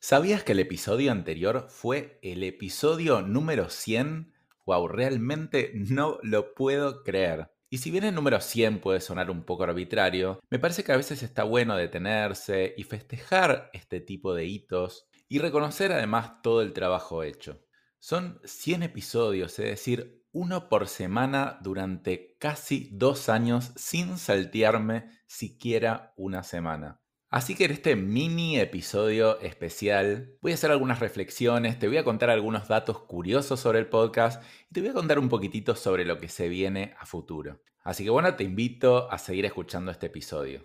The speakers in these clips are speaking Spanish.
¿Sabías que el episodio anterior fue el episodio número 100? Wow, realmente no lo puedo creer. Y si bien el número 100 puede sonar un poco arbitrario, me parece que a veces está bueno detenerse y festejar este tipo de hitos y reconocer además todo el trabajo hecho. Son 100 episodios, es decir, uno por semana durante casi dos años sin saltearme siquiera una semana. Así que en este mini episodio especial voy a hacer algunas reflexiones, te voy a contar algunos datos curiosos sobre el podcast y te voy a contar un poquitito sobre lo que se viene a futuro. Así que bueno, te invito a seguir escuchando este episodio.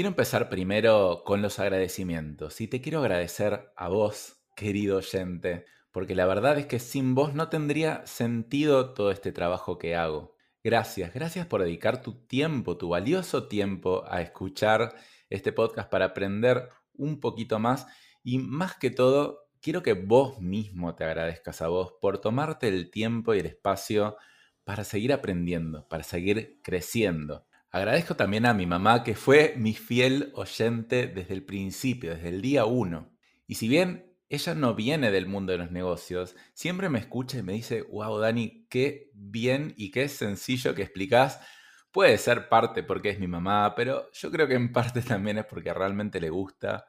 Quiero empezar primero con los agradecimientos y te quiero agradecer a vos, querido oyente, porque la verdad es que sin vos no tendría sentido todo este trabajo que hago. Gracias, gracias por dedicar tu tiempo, tu valioso tiempo a escuchar este podcast para aprender un poquito más y más que todo, quiero que vos mismo te agradezcas a vos por tomarte el tiempo y el espacio para seguir aprendiendo, para seguir creciendo. Agradezco también a mi mamá que fue mi fiel oyente desde el principio, desde el día uno. Y si bien ella no viene del mundo de los negocios, siempre me escucha y me dice, wow Dani, qué bien y qué sencillo que explicás. Puede ser parte porque es mi mamá, pero yo creo que en parte también es porque realmente le gusta.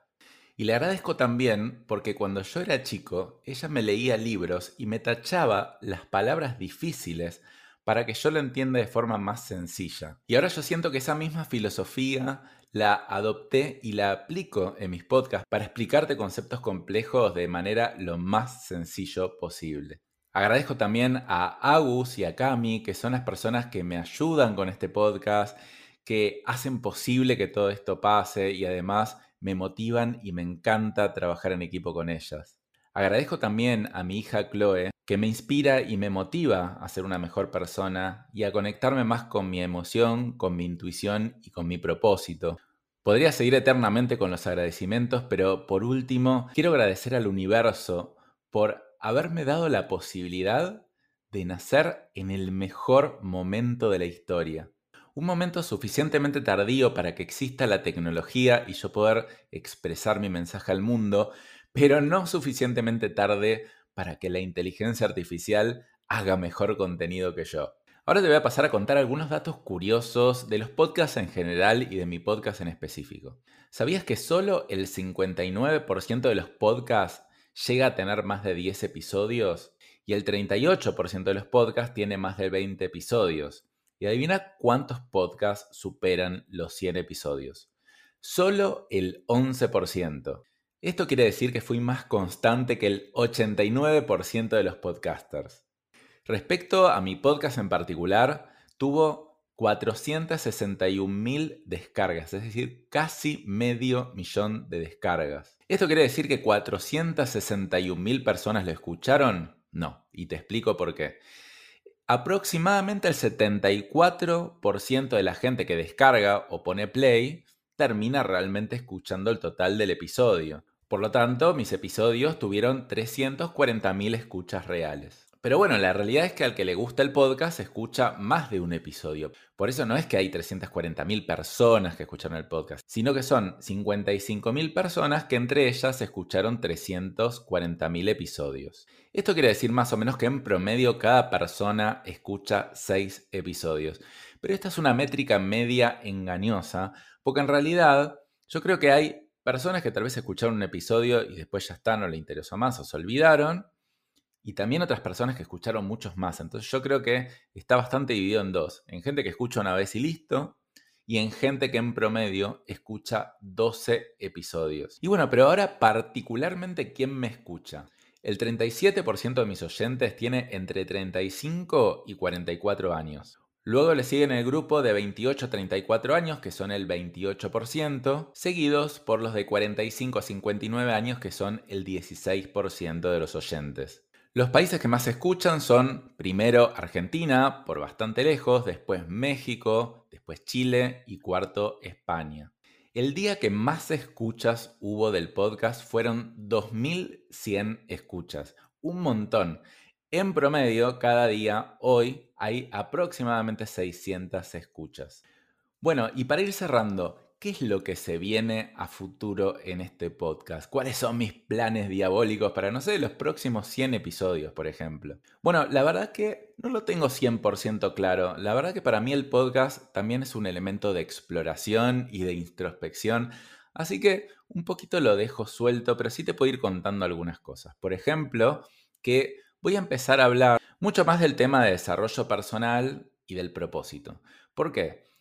Y le agradezco también porque cuando yo era chico, ella me leía libros y me tachaba las palabras difíciles para que yo lo entienda de forma más sencilla. Y ahora yo siento que esa misma filosofía la adopté y la aplico en mis podcasts para explicarte conceptos complejos de manera lo más sencillo posible. Agradezco también a Agus y a Cami, que son las personas que me ayudan con este podcast, que hacen posible que todo esto pase y además me motivan y me encanta trabajar en equipo con ellas. Agradezco también a mi hija Chloe, que me inspira y me motiva a ser una mejor persona y a conectarme más con mi emoción, con mi intuición y con mi propósito. Podría seguir eternamente con los agradecimientos, pero por último, quiero agradecer al universo por haberme dado la posibilidad de nacer en el mejor momento de la historia. Un momento suficientemente tardío para que exista la tecnología y yo poder expresar mi mensaje al mundo, pero no suficientemente tarde para que la inteligencia artificial haga mejor contenido que yo. Ahora te voy a pasar a contar algunos datos curiosos de los podcasts en general y de mi podcast en específico. ¿Sabías que solo el 59% de los podcasts llega a tener más de 10 episodios? Y el 38% de los podcasts tiene más de 20 episodios. Y adivina cuántos podcasts superan los 100 episodios. Solo el 11%. Esto quiere decir que fui más constante que el 89% de los podcasters. Respecto a mi podcast en particular, tuvo 461.000 descargas, es decir, casi medio millón de descargas. ¿Esto quiere decir que 461.000 personas lo escucharon? No, y te explico por qué. Aproximadamente el 74% de la gente que descarga o pone play termina realmente escuchando el total del episodio. Por lo tanto, mis episodios tuvieron 340.000 escuchas reales. Pero bueno, la realidad es que al que le gusta el podcast escucha más de un episodio. Por eso no es que hay 340.000 personas que escucharon el podcast, sino que son 55.000 personas que entre ellas escucharon 340.000 episodios. Esto quiere decir más o menos que en promedio cada persona escucha 6 episodios. Pero esta es una métrica media engañosa, porque en realidad yo creo que hay personas que tal vez escucharon un episodio y después ya está, no le interesó más o se olvidaron. Y también otras personas que escucharon muchos más. Entonces yo creo que está bastante dividido en dos. En gente que escucha una vez y listo. Y en gente que en promedio escucha 12 episodios. Y bueno, pero ahora particularmente quién me escucha. El 37% de mis oyentes tiene entre 35 y 44 años. Luego le siguen el grupo de 28 a 34 años, que son el 28%, seguidos por los de 45 a 59 años, que son el 16% de los oyentes. Los países que más escuchan son primero Argentina, por bastante lejos, después México, después Chile y cuarto España. El día que más escuchas hubo del podcast fueron 2100 escuchas, un montón. En promedio, cada día, hoy, hay aproximadamente 600 escuchas. Bueno, y para ir cerrando, ¿qué es lo que se viene a futuro en este podcast? ¿Cuáles son mis planes diabólicos para, no sé, los próximos 100 episodios, por ejemplo? Bueno, la verdad que no lo tengo 100% claro. La verdad que para mí el podcast también es un elemento de exploración y de introspección. Así que un poquito lo dejo suelto, pero sí te puedo ir contando algunas cosas. Por ejemplo, que voy a empezar a hablar mucho más del tema de desarrollo personal y del propósito. ¿Por qué?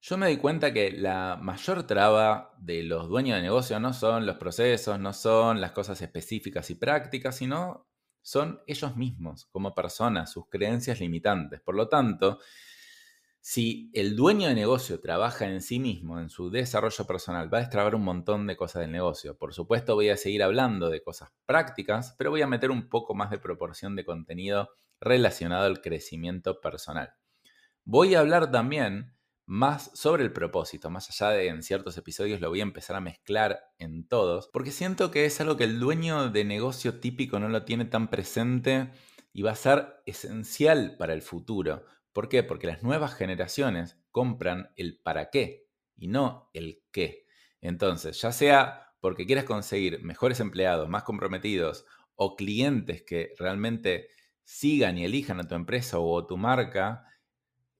Yo me di cuenta que la mayor traba de los dueños de negocio no son los procesos, no son las cosas específicas y prácticas, sino son ellos mismos como personas, sus creencias limitantes. Por lo tanto, si el dueño de negocio trabaja en sí mismo, en su desarrollo personal, va a destrabar un montón de cosas del negocio. Por supuesto, voy a seguir hablando de cosas prácticas, pero voy a meter un poco más de proporción de contenido relacionado al crecimiento personal. Voy a hablar también más sobre el propósito, más allá de en ciertos episodios lo voy a empezar a mezclar en todos, porque siento que es algo que el dueño de negocio típico no lo tiene tan presente y va a ser esencial para el futuro. ¿Por qué? Porque las nuevas generaciones compran el para qué y no el qué. Entonces, ya sea porque quieras conseguir mejores empleados, más comprometidos o clientes que realmente sigan y elijan a tu empresa o tu marca,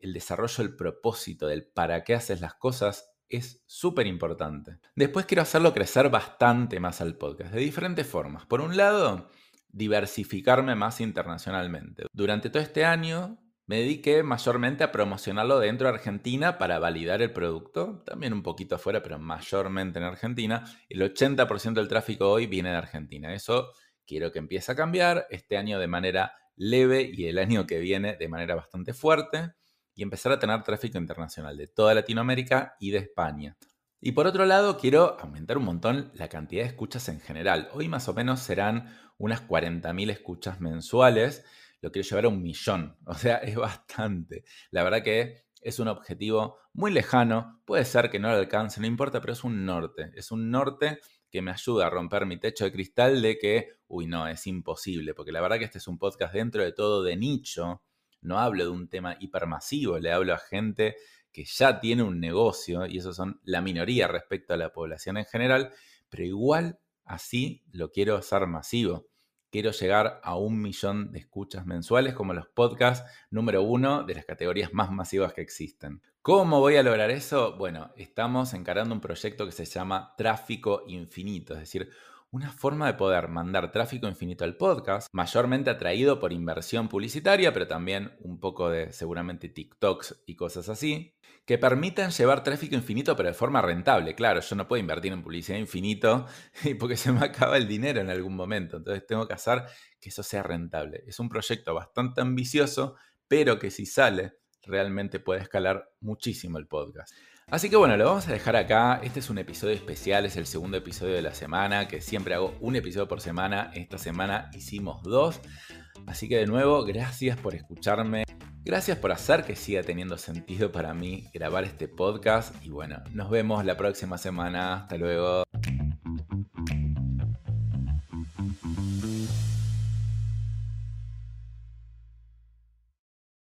el desarrollo del propósito, del para qué haces las cosas, es súper importante. Después quiero hacerlo crecer bastante más al podcast, de diferentes formas. Por un lado, diversificarme más internacionalmente. Durante todo este año me dediqué mayormente a promocionarlo dentro de Argentina para validar el producto, también un poquito afuera, pero mayormente en Argentina. El 80% del tráfico hoy viene de Argentina. Eso quiero que empiece a cambiar este año de manera leve y el año que viene de manera bastante fuerte y empezar a tener tráfico internacional de toda Latinoamérica y de España. Y por otro lado, quiero aumentar un montón la cantidad de escuchas en general. Hoy más o menos serán unas 40.000 escuchas mensuales lo quiero llevar a un millón. O sea, es bastante. La verdad que es un objetivo muy lejano. Puede ser que no lo alcance, no importa, pero es un norte. Es un norte que me ayuda a romper mi techo de cristal de que, uy, no, es imposible. Porque la verdad que este es un podcast dentro de todo de nicho. No hablo de un tema hipermasivo, le hablo a gente que ya tiene un negocio y esos son la minoría respecto a la población en general, pero igual así lo quiero hacer masivo quiero llegar a un millón de escuchas mensuales como los podcasts número uno de las categorías más masivas que existen. ¿Cómo voy a lograr eso? Bueno, estamos encarando un proyecto que se llama Tráfico Infinito, es decir, una forma de poder mandar tráfico infinito al podcast, mayormente atraído por inversión publicitaria, pero también un poco de seguramente TikToks y cosas así, que permitan llevar tráfico infinito pero de forma rentable. Claro, yo no puedo invertir en publicidad infinito porque se me acaba el dinero en algún momento, entonces tengo que hacer que eso sea rentable. Es un proyecto bastante ambicioso, pero que si sale realmente puede escalar muchísimo el podcast. Así que bueno, lo vamos a dejar acá. Este es un episodio especial, es el segundo episodio de la semana, que siempre hago un episodio por semana. Esta semana hicimos dos. Así que de nuevo, gracias por escucharme. Gracias por hacer que siga teniendo sentido para mí grabar este podcast. Y bueno, nos vemos la próxima semana. Hasta luego.